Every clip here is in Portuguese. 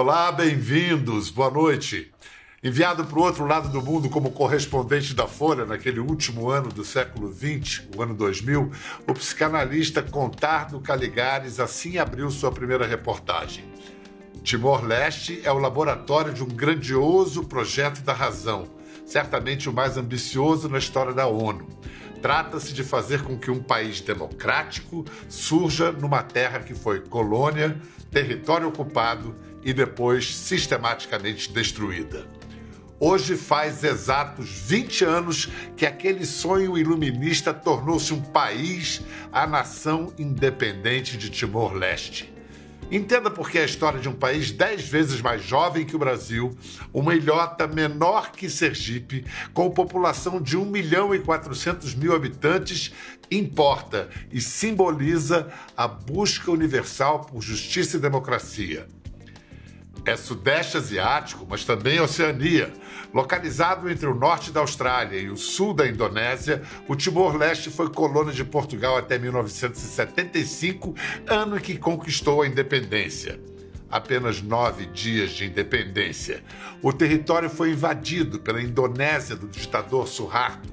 Olá, bem-vindos, boa noite. Enviado para o outro lado do mundo como correspondente da Folha naquele último ano do século XX, o ano 2000, o psicanalista Contardo Caligares assim abriu sua primeira reportagem. Timor-Leste é o laboratório de um grandioso projeto da razão, certamente o mais ambicioso na história da ONU. Trata-se de fazer com que um país democrático surja numa terra que foi colônia, território ocupado e depois sistematicamente destruída. Hoje faz exatos 20 anos que aquele sonho iluminista tornou-se um país, a nação independente de Timor-Leste. Entenda porque é a história de um país dez vezes mais jovem que o Brasil, uma ilhota menor que Sergipe, com população de 1 milhão e 400 mil habitantes, importa e simboliza a busca universal por justiça e democracia é Sudeste Asiático, mas também Oceania. Localizado entre o norte da Austrália e o sul da Indonésia, o Timor-Leste foi colônia de Portugal até 1975, ano em que conquistou a independência. Apenas nove dias de independência. O território foi invadido pela Indonésia do ditador Suharto.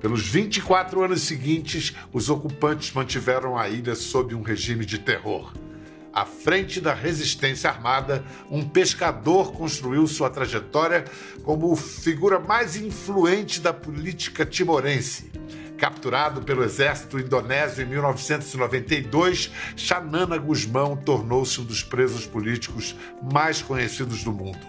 Pelos 24 anos seguintes, os ocupantes mantiveram a ilha sob um regime de terror. À frente da resistência armada, um pescador construiu sua trajetória como figura mais influente da política timorense. Capturado pelo exército indonésio em 1992, Xanana Guzmão tornou-se um dos presos políticos mais conhecidos do mundo.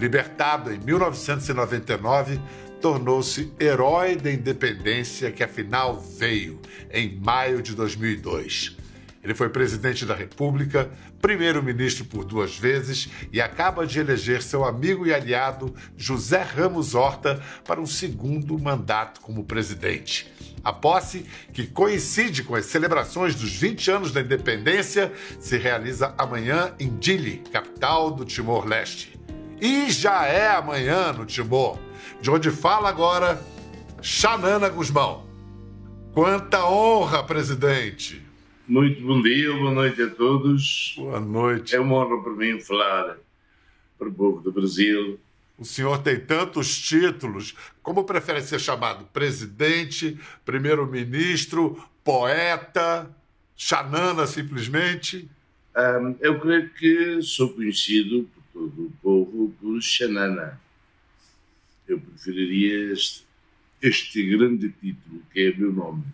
Libertado em 1999, tornou-se herói da independência que afinal veio em maio de 2002. Ele foi presidente da República, primeiro-ministro por duas vezes e acaba de eleger seu amigo e aliado José Ramos Horta para um segundo mandato como presidente. A posse, que coincide com as celebrações dos 20 anos da independência, se realiza amanhã em Dili, capital do Timor-Leste. E já é amanhã no Timor, de onde fala agora Xanana Guzmão. Quanta honra, presidente! Muito bom dia, boa noite a todos. Boa noite. É uma honra para mim falar para o povo do Brasil. O senhor tem tantos títulos. Como prefere ser chamado? Presidente, primeiro-ministro, poeta, xanana simplesmente? Um, eu creio que sou conhecido por todo o povo por xanana. Eu preferiria este, este grande título, que é meu nome.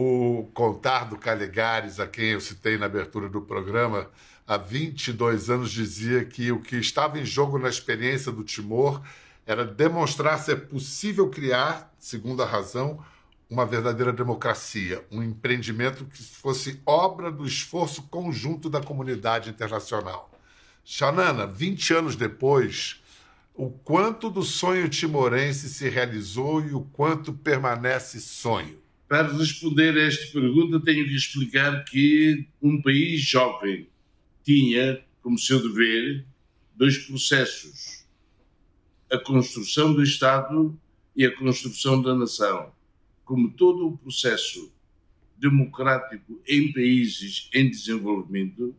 O Contar do Caligares, a quem eu citei na abertura do programa, há 22 anos dizia que o que estava em jogo na experiência do Timor era demonstrar se é possível criar, segundo a razão, uma verdadeira democracia, um empreendimento que fosse obra do esforço conjunto da comunidade internacional. Xanana, 20 anos depois, o quanto do sonho timorense se realizou e o quanto permanece sonho? Para responder a esta pergunta, tenho que explicar que um país jovem tinha como seu dever dois processos: a construção do Estado e a construção da nação. Como todo o processo democrático em países em desenvolvimento,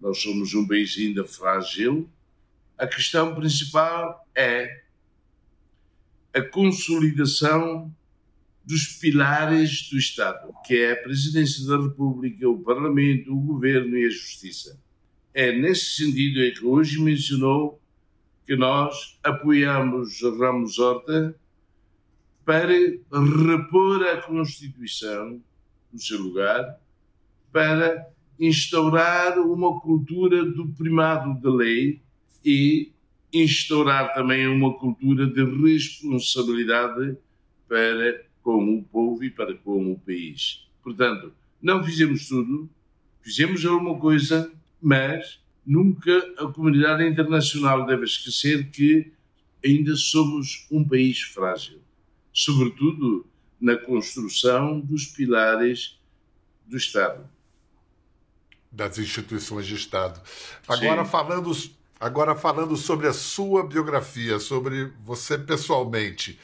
nós somos um país ainda frágil. A questão principal é a consolidação dos pilares do Estado, que é a Presidência da República, o Parlamento, o Governo e a Justiça. É nesse sentido que hoje mencionou que nós apoiamos Ramos Horta para repor a Constituição no seu lugar, para instaurar uma cultura do primado da lei e instaurar também uma cultura de responsabilidade para com o povo e para com o país. Portanto, não fizemos tudo, fizemos alguma coisa, mas nunca a comunidade internacional deve esquecer que ainda somos um país frágil, sobretudo na construção dos pilares do Estado. Das instituições de Estado. Agora falando, agora falando sobre a sua biografia, sobre você pessoalmente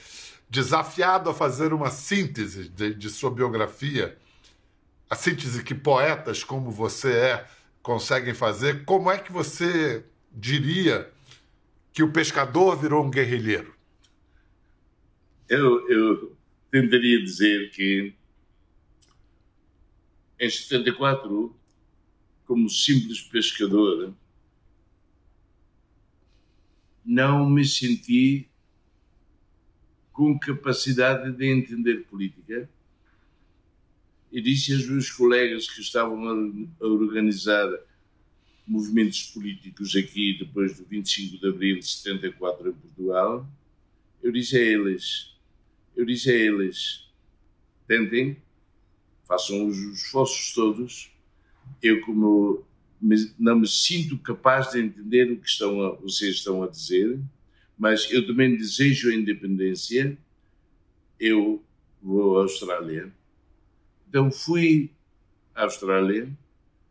desafiado a fazer uma síntese de, de sua biografia, a síntese que poetas como você é conseguem fazer, como é que você diria que o pescador virou um guerrilheiro? Eu, eu tentaria dizer que em 74, como simples pescador, não me senti com capacidade de entender política. E disse aos meus colegas que estavam a, organizar movimentos políticos aqui depois do 25 de abril de 74 em Portugal, eu disse a eles, eu disse a eles, tentem, façam os esforços todos, eu como não me sinto capaz de entender o que estão a, vocês estão a dizer, mas eu também desejo a independência, eu vou à Austrália, então fui à Austrália,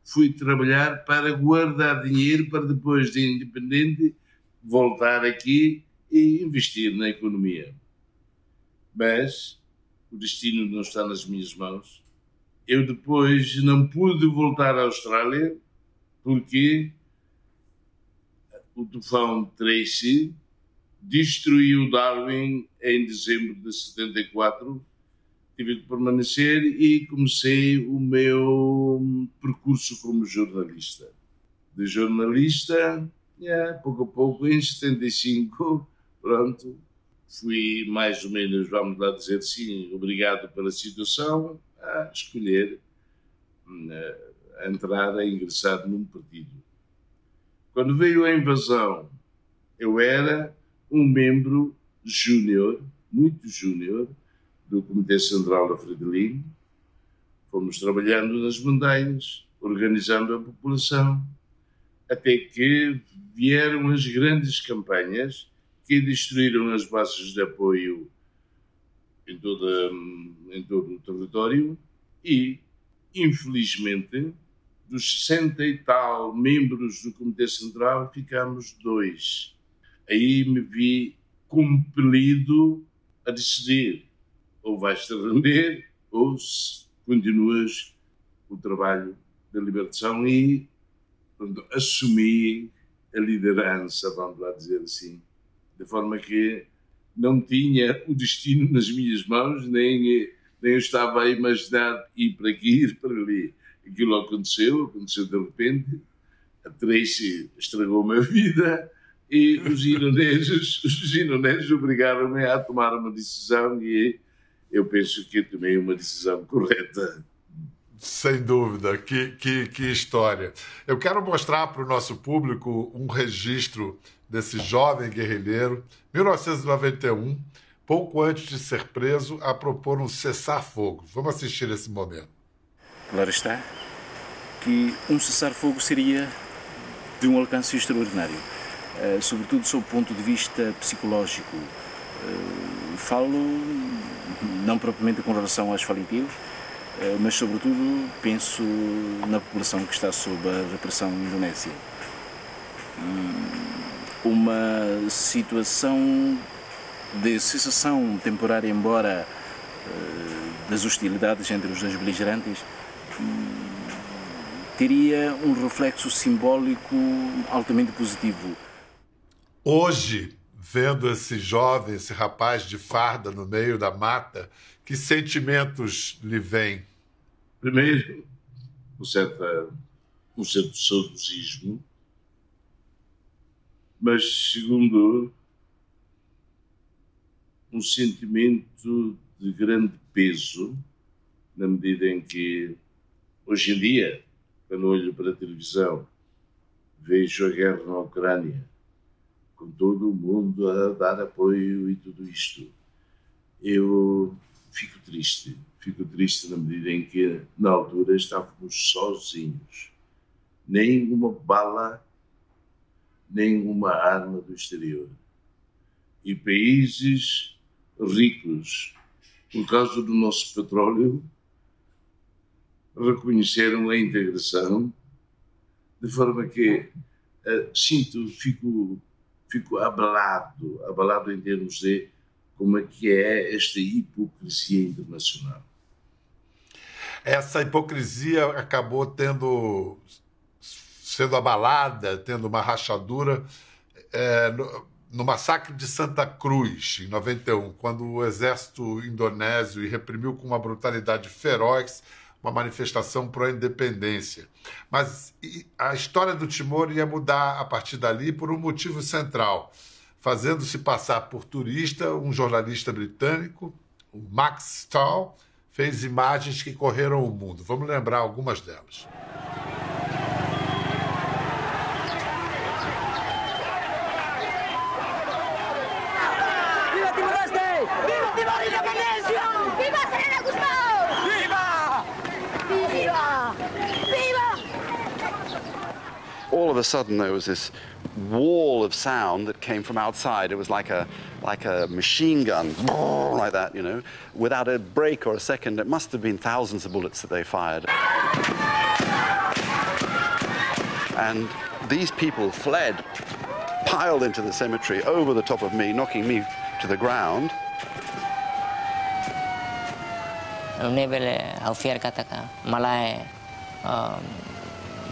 fui trabalhar para guardar dinheiro para depois de independente voltar aqui e investir na economia. Mas o destino não está nas minhas mãos. Eu depois não pude voltar à Austrália porque o tufão Tracy destruiu Darwin em dezembro de 74 tive que permanecer e comecei o meu percurso como jornalista. De jornalista, yeah, pouco a pouco, em 75, pronto, fui mais ou menos, vamos lá dizer assim, obrigado pela situação, a escolher hum, a entrar, a ingressar num partido. Quando veio a invasão, eu era um membro júnior, muito júnior, do Comitê Central da Fredelim, fomos trabalhando nas montanhas, organizando a população, até que vieram as grandes campanhas que destruíram as bases de apoio em, toda, em todo o território e, infelizmente, dos 60 e tal membros do Comitê Central, ficamos dois. Aí me vi compelido a decidir. Ou vais-te render ou continuas o trabalho da libertação e pronto, assumi a liderança, vamos lá dizer assim, de forma que não tinha o destino nas minhas mãos, nem, nem eu estava a imaginar ir para aqui, ir para ali. Aquilo aconteceu, aconteceu de repente, a Tracy estragou-me a vida e os indonésios, os indonésios obrigaram-me a tomar uma decisão e eu penso que tomei uma decisão correta. Sem dúvida, que, que, que história. Eu quero mostrar para o nosso público um registro desse jovem guerrilheiro, 1991, pouco antes de ser preso, a propor um cessar-fogo. Vamos assistir esse momento. Claro está que um cessar-fogo seria de um alcance extraordinário, sobretudo sob o ponto de vista psicológico. Eh, falo não propriamente com relação às Falipinos, eh, mas sobretudo penso na população que está sob a repressão indonésia. Hum, uma situação de cessação temporária, embora eh, das hostilidades entre os dois beligerantes, hum, teria um reflexo simbólico altamente positivo. Hoje, vendo esse jovem, esse rapaz de farda no meio da mata, que sentimentos lhe vêm? Primeiro, um certo, um certo saudosismo, mas segundo, um sentimento de grande peso, na medida em que, hoje em dia, quando olho para a televisão, vejo a guerra na Ucrânia, com todo o mundo a dar apoio e tudo isto. Eu fico triste, fico triste na medida em que, na altura, estávamos sozinhos. Nem uma bala, nem uma arma do exterior. E países ricos, por causa do nosso petróleo, reconheceram a integração, de forma que uh, sinto, fico fico abalado, abalado em termos de como é que é esta hipocrisia internacional. Essa hipocrisia acabou tendo sendo abalada, tendo uma rachadura é, no, no, massacre de Santa Cruz, em 91, quando o exército indonésio reprimiu com uma brutalidade feroz uma manifestação pró-independência. Mas a história do Timor ia mudar a partir dali por um motivo central. Fazendo-se passar por turista, um jornalista britânico, o Max Stahl, fez imagens que correram o mundo. Vamos lembrar algumas delas. Of a sudden there was this wall of sound that came from outside. It was like a, like a machine gun, like that, you know, without a break or a second. It must have been thousands of bullets that they fired. And these people fled, piled into the cemetery over the top of me, knocking me to the ground. malai um, malai ni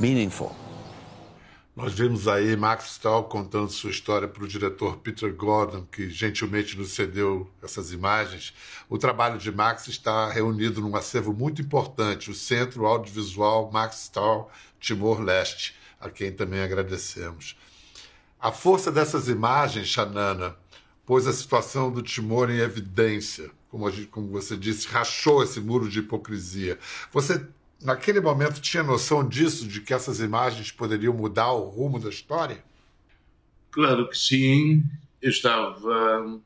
meaningful. Nós vimos aí Max Stahl contando sua história para o diretor Peter Gordon, que gentilmente nos cedeu essas imagens. O trabalho de Max está reunido num acervo muito importante, o Centro Audiovisual Max Stahl Timor-Leste, a quem também agradecemos. A força dessas imagens, Xanana, pôs a situação do Timor em evidência. Como, gente, como você disse, rachou esse muro de hipocrisia. Você naquele momento tinha noção disso, de que essas imagens poderiam mudar o rumo da história? Claro que sim. Eu estava,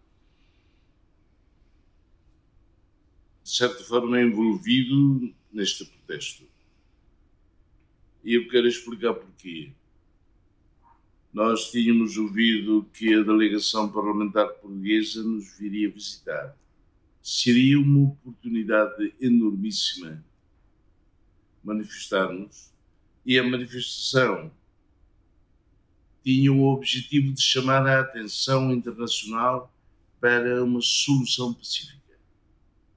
de certa forma, envolvido neste protesto. E eu quero explicar porquê. Nós tínhamos ouvido que a delegação parlamentar portuguesa nos viria visitar. Seria uma oportunidade enormíssima manifestarmos e a manifestação tinha o objetivo de chamar a atenção internacional para uma solução pacífica.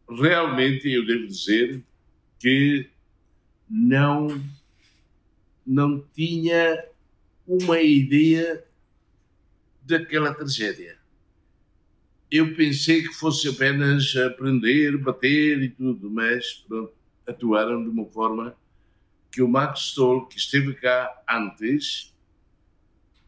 Realmente, eu devo dizer que não não tinha uma ideia daquela tragédia. Eu pensei que fosse apenas aprender, bater e tudo, mas pronto, atuaram de uma forma que o Max Stoll, que esteve cá antes,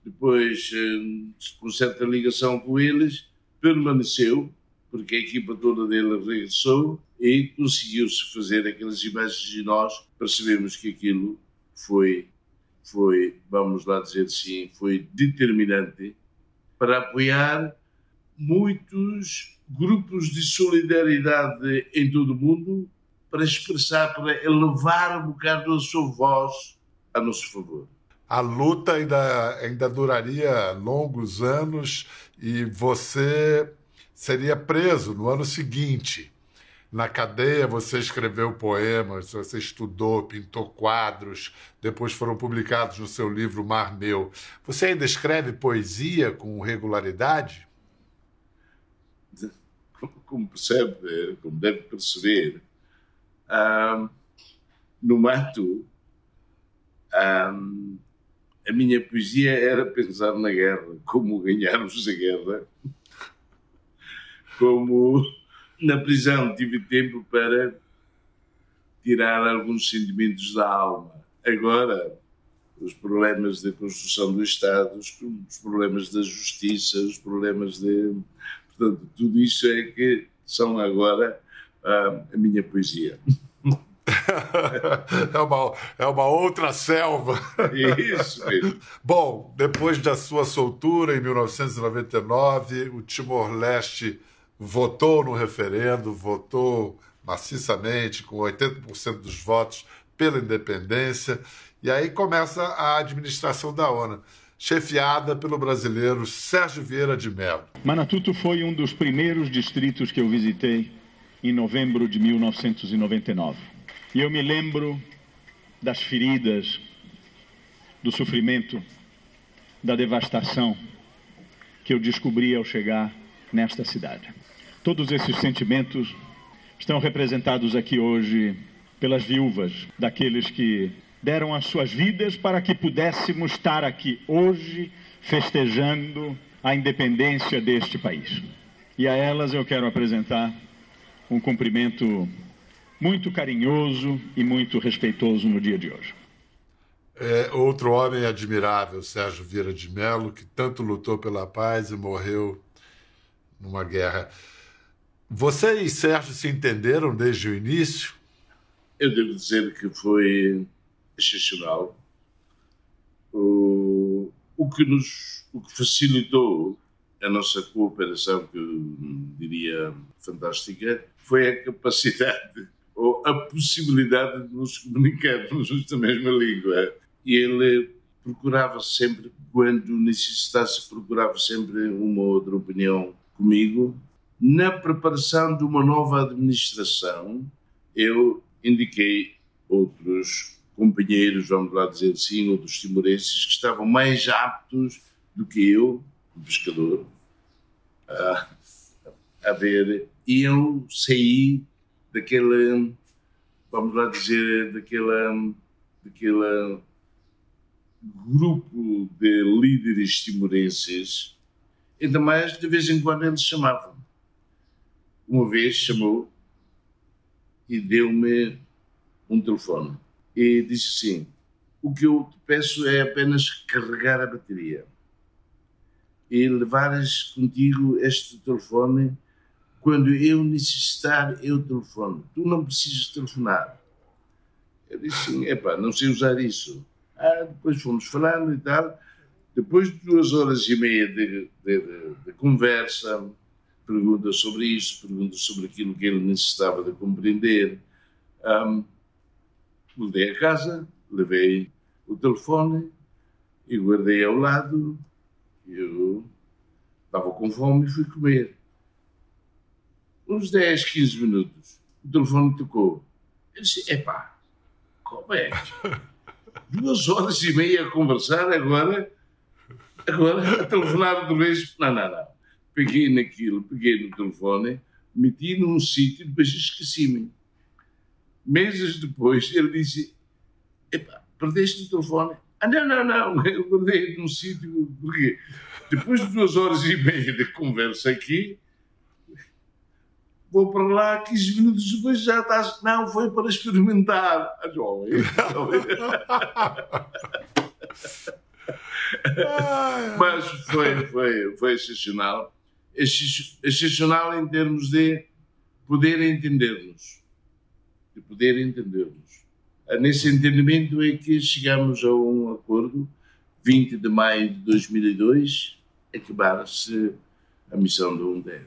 depois, eh, com certa ligação com eles, permaneceu, porque a equipa toda dele regressou e conseguiu-se fazer aquelas imagens e nós percebemos que aquilo foi, foi, vamos lá dizer assim, foi determinante para apoiar muitos grupos de solidariedade em todo o mundo para expressar, para elevar um bocado a sua voz a nosso favor. A luta ainda, ainda duraria longos anos e você seria preso no ano seguinte. Na cadeia você escreveu poemas, você estudou, pintou quadros, depois foram publicados no seu livro Mar Meu. Você ainda escreve poesia com regularidade? Como percebe, como deve perceber, um, no mato, um, a minha poesia era pensar na guerra, como ganharmos a guerra, como na prisão tive tempo para tirar alguns sentimentos da alma. Agora, os problemas da construção do Estado, os problemas da justiça, os problemas de. Portanto, tudo isso é que são agora a minha poesia. é, uma, é uma outra selva. Isso mesmo. Bom, depois da sua soltura em 1999, o Timor-Leste votou no referendo, votou maciçamente, com 80% dos votos pela independência, e aí começa a administração da ONU, chefiada pelo brasileiro Sérgio Vieira de Mello. Manatuto foi um dos primeiros distritos que eu visitei em novembro de 1999. E eu me lembro das feridas, do sofrimento, da devastação que eu descobri ao chegar nesta cidade. Todos esses sentimentos estão representados aqui hoje pelas viúvas daqueles que deram as suas vidas para que pudéssemos estar aqui hoje festejando a independência deste país. E a elas eu quero apresentar um cumprimento muito carinhoso e muito respeitoso no dia de hoje. É, outro homem admirável, Sérgio Vieira de Mello, que tanto lutou pela paz e morreu numa guerra. Você e Sérgio se entenderam desde o início? Eu devo dizer que foi excepcional. O, o, que nos o que facilitou a nossa cooperação, que eu diria fantástica, foi a capacidade ou a possibilidade de nos comunicarmos na mesma língua. E ele procurava sempre, quando necessitasse, procurava sempre uma outra opinião comigo. Na preparação de uma nova administração, eu indiquei outros companheiros, vamos lá dizer assim, outros timorenses, que estavam mais aptos do que eu, o pescador, a, a ver. E eu saí daquele, vamos lá dizer, daquele, daquele grupo de líderes timorenses, ainda mais de vez em quando eles chamavam. Uma vez chamou e deu-me um telefone e disse assim: O que eu te peço é apenas carregar a bateria e levares contigo este telefone. Quando eu necessitar, eu telefono. Tu não precisas telefonar. Eu disse assim: Epá, não sei usar isso. Ah, depois fomos falando e tal. Depois de duas horas e meia de, de, de, de conversa, perguntas sobre isso, perguntas sobre aquilo que ele necessitava de compreender. Um, voltei a casa, levei o telefone e guardei ao lado. Eu estava com fome e fui comer. Uns 10, 15 minutos, o telefone tocou. Eu disse: Epá, como é? Duas horas e meia a conversar, agora, agora a telefonar outra vez. Não, não, não. Peguei naquilo, peguei no telefone, meti num sítio, depois esqueci-me meses depois, ele disse: Epa, perdeste o telefone? Ah, não, não, não, eu guardei num sítio. Porque depois de duas horas e meia de conversa aqui, vou para lá, 15 minutos depois já estás. Não, foi para experimentar. Ah, Mas foi, foi, foi excepcional. Excepcional em termos de poder entender-nos de poder entendermos. Ah, nesse entendimento é que chegamos a um acordo, 20 de maio de 2002, acabar-se a missão do UNDED.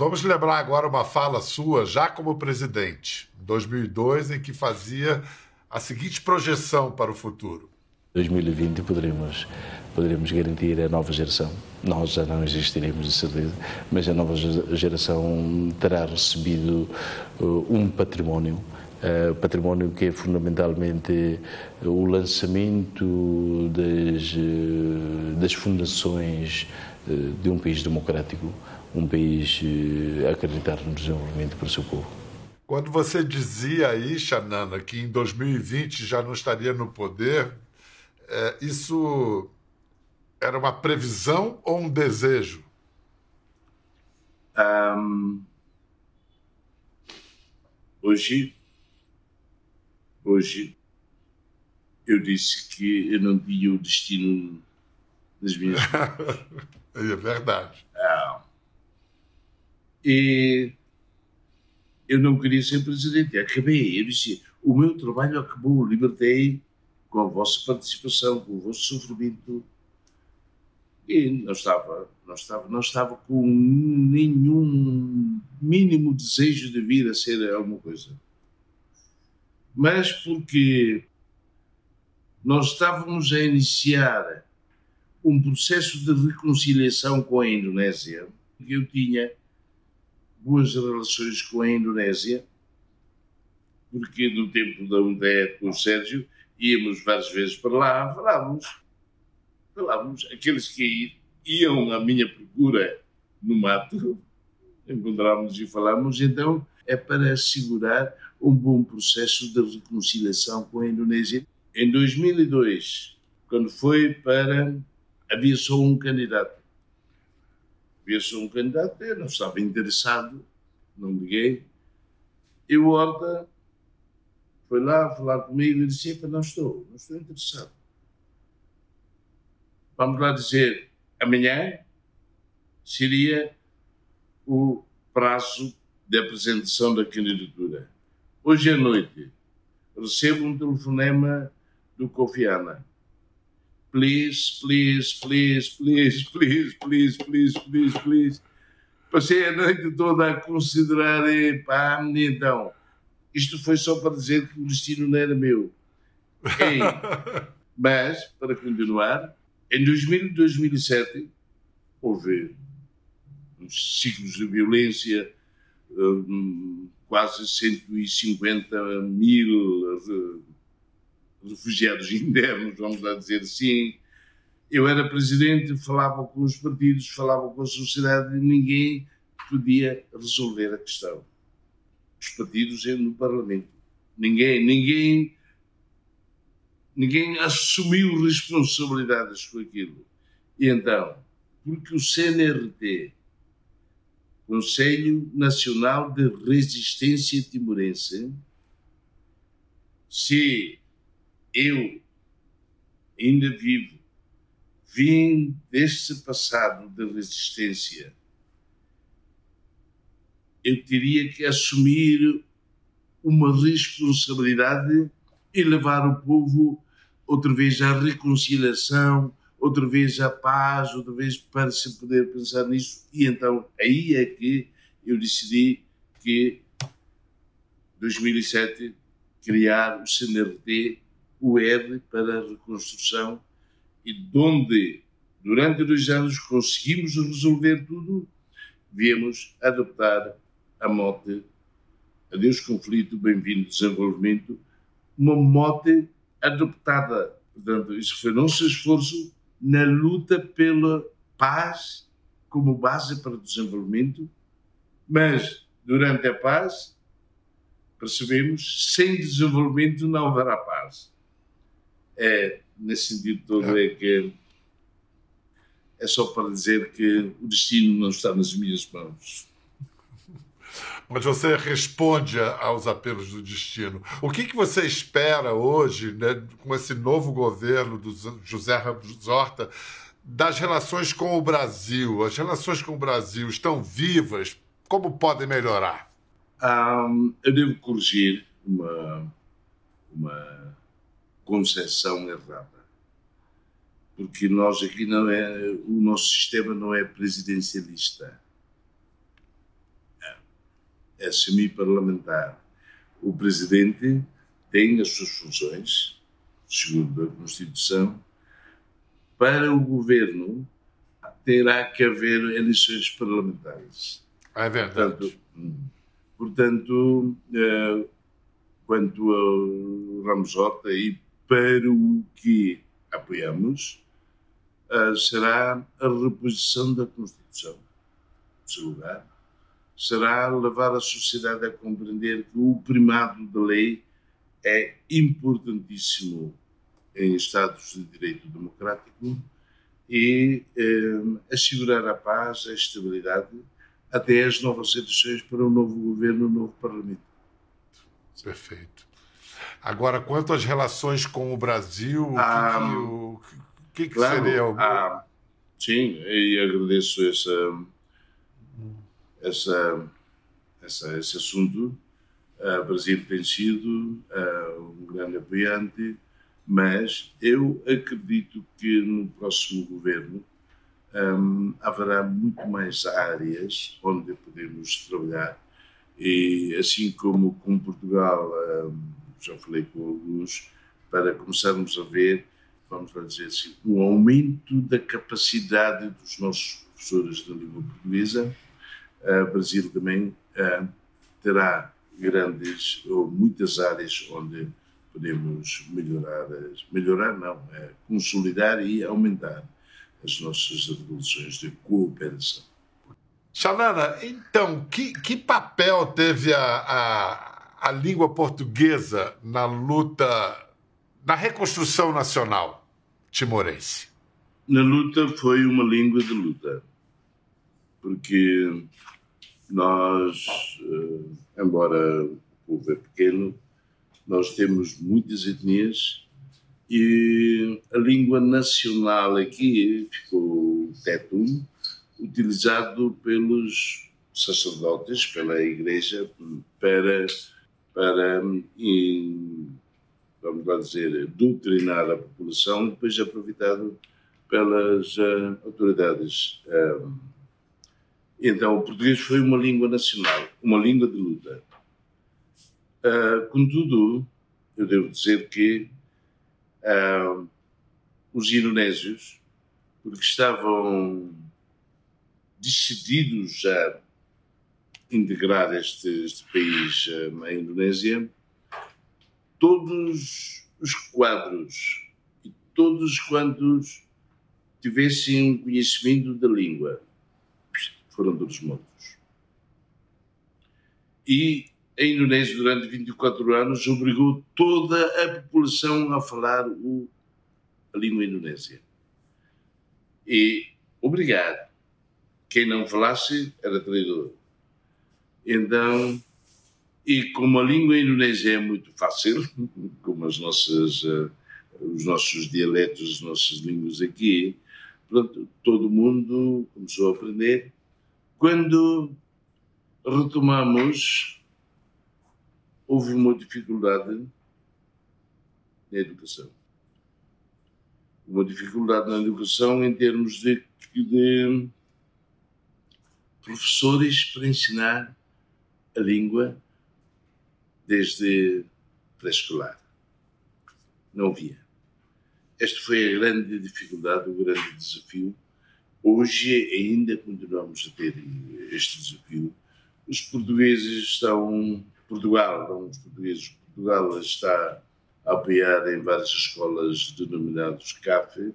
Vamos lembrar agora uma fala sua, já como presidente, em 2002, em que fazia a seguinte projeção para o futuro. 2020 poderemos, poderemos garantir a nova geração. Nós já não existiremos, de certeza, mas a nova geração terá recebido uh, um património. Uh, património que é fundamentalmente o lançamento das, uh, das fundações uh, de um país democrático, um país acreditar no desenvolvimento para o seu povo. Quando você dizia aí, Xanana, que em 2020 já não estaria no poder, é, isso era uma previsão ou um desejo? Um, hoje, hoje, eu disse que eu não tinha o destino das minhas É verdade. E eu não queria ser presidente. Acabei. Eu disse: o meu trabalho acabou, libertei com a vossa participação, com o vosso sofrimento. E não estava, não estava, não estava com nenhum mínimo desejo de vir a ser alguma coisa. mas porque nós estávamos a iniciar um processo de reconciliação com a Indonésia. Eu tinha boas relações com a Indonésia, porque no tempo da UNDED com o Sérgio íamos várias vezes para lá, falávamos, falávamos, aqueles que iam à minha procura no mato, encontrávamos e falávamos, então é para assegurar um bom processo de reconciliação com a Indonésia. Em 2002, quando foi para. havia só um candidato. Só um candidato, eu não estava interessado, não liguei. E o Horta foi lá falar comigo e disse: não estou, não estou interessado. Vamos lá dizer, amanhã seria o prazo de apresentação da candidatura. Hoje à noite recebo um telefonema do Kofi Annan. Please, please, please, please, please, please, please, please, please. Passei a noite toda a considerar, pá, então, isto foi só para dizer que o destino não era meu. Ei, mas, para continuar, em 2000 e 2007 houve uns ciclos de violência, hum, quase 150 mil refugiados internos, vamos lá dizer assim. Eu era presidente, falava com os partidos, falava com a sociedade e ninguém podia resolver a questão. Os partidos no Parlamento. Ninguém, ninguém, ninguém assumiu responsabilidades com aquilo. E então, porque o CNRT Conselho Nacional de Resistência Timorense, se eu, ainda vivo, vim deste passado de resistência, eu teria que assumir uma responsabilidade e levar o povo outra vez à reconciliação, outra vez a paz, outra vez para se poder pensar nisso. E então aí é que eu decidi que 2007 criar o CNRT, o R para a reconstrução e de onde durante dois anos conseguimos resolver tudo, viemos adoptar a mote Adeus conflito, bem-vindo desenvolvimento, uma mote adoptada. Portanto, isso foi nosso esforço na luta pela paz como base para o desenvolvimento, mas durante a paz percebemos sem desenvolvimento não haverá paz. É nesse sentido todo é que é só para dizer que o destino não está nas minhas mãos. Mas você responde aos apelos do destino. O que, que você espera hoje, né, com esse novo governo do José Ramos Horta, das relações com o Brasil? As relações com o Brasil estão vivas? Como podem melhorar? Um, eu devo corrigir uma, uma concepção errada. Porque nós aqui não é, o nosso sistema não é presidencialista é semi-parlamentar. O presidente tem as suas funções, segundo a Constituição. Para o governo, terá que haver eleições parlamentares. É verdade. Portanto, portanto uh, quanto ao Ramos Horta e para o que apoiamos, uh, será a reposição da Constituição. Em segundo lugar, será levar a sociedade a compreender que o primado da lei é importantíssimo em Estados de direito democrático e eh, assegurar a paz, a estabilidade, até as novas eleições para um novo governo, um novo Parlamento. Perfeito. Agora, quanto às relações com o Brasil, ah, o que, que, que claro, seria? O... Ah, sim, e agradeço essa essa, essa, esse assunto. Uh, o Brasil tem sido uh, um grande apoiante, mas eu acredito que no próximo governo um, haverá muito mais áreas onde podemos trabalhar e assim como com Portugal um, já falei com alguns, para começarmos a ver, vamos lá dizer assim, um aumento da capacidade dos nossos professores de língua portuguesa. O Brasil também terá grandes ou muitas áreas onde podemos melhorar, melhorar não, é consolidar e aumentar as nossas relações de cooperação. Xanana, então, que, que papel teve a, a, a língua portuguesa na luta, na reconstrução nacional timorense? Na luta foi uma língua de luta, porque nós, eh, embora o povo é pequeno, nós temos muitas etnias e a língua nacional aqui ficou o tetum, utilizado pelos sacerdotes, pela igreja, para, para vamos lá dizer, doutrinar a população, depois aproveitado pelas uh, autoridades. Uh, então, o português foi uma língua nacional, uma língua de luta. Uh, contudo, eu devo dizer que uh, os indonésios, porque estavam decididos a integrar este, este país uh, à Indonésia, todos os quadros e todos quantos tivessem conhecimento da língua foram todos mortos. E a Indonésia, durante 24 anos, obrigou toda a população a falar o, a língua indonésia. E obrigado. Quem não falasse era traidor. Então, e como a língua indonésia é muito fácil, como as nossas, uh, os nossos dialetos, as nossas línguas aqui, pronto, todo mundo começou a aprender. Quando retomamos houve uma dificuldade na educação. Uma dificuldade na educação em termos de, de professores para ensinar a língua desde pré-escolar. Não havia. Esta foi a grande dificuldade, o grande desafio. Hoje ainda continuamos a ter este desafio. Os portugueses estão Portugal, não os portugueses, Portugal está a apoiar em várias escolas denominadas CAF, uh,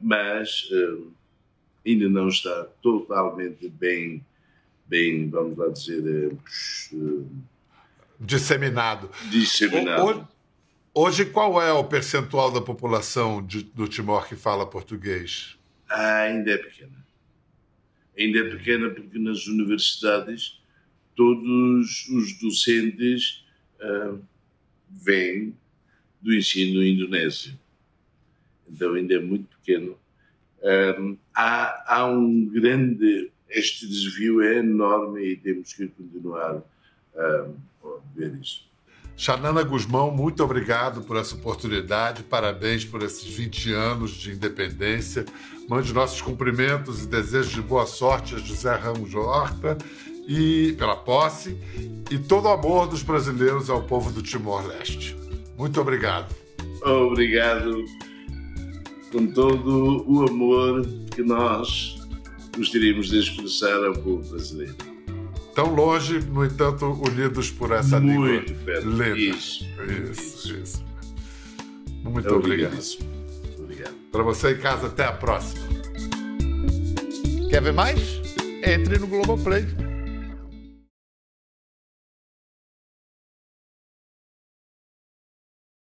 mas uh, ainda não está totalmente bem, bem vamos lá dizer, uh, disseminado. Disseminado. Hoje, hoje, qual é o percentual da população de, do Timor que fala português? Ah, ainda é pequena. Ainda é pequena porque nas universidades todos os docentes uh, vêm do ensino indonésio. Então ainda é muito pequeno. Um, há, há um grande. Este desvio é enorme e temos que continuar a ver isso. Xanana Guzmão, muito obrigado por essa oportunidade, parabéns por esses 20 anos de independência. Mande nossos cumprimentos e desejos de boa sorte a José Ramos Horta e pela posse e todo o amor dos brasileiros ao povo do Timor-Leste. Muito obrigado. Obrigado com todo o amor que nós gostaríamos de expressar ao povo brasileiro. Tão longe, no entanto, unidos por essa Muito língua perto. linda. Isso. Isso, isso. Muito obrigado. Obrigado. Para você em casa, até a próxima. Quer ver mais? Entre no Globoplay.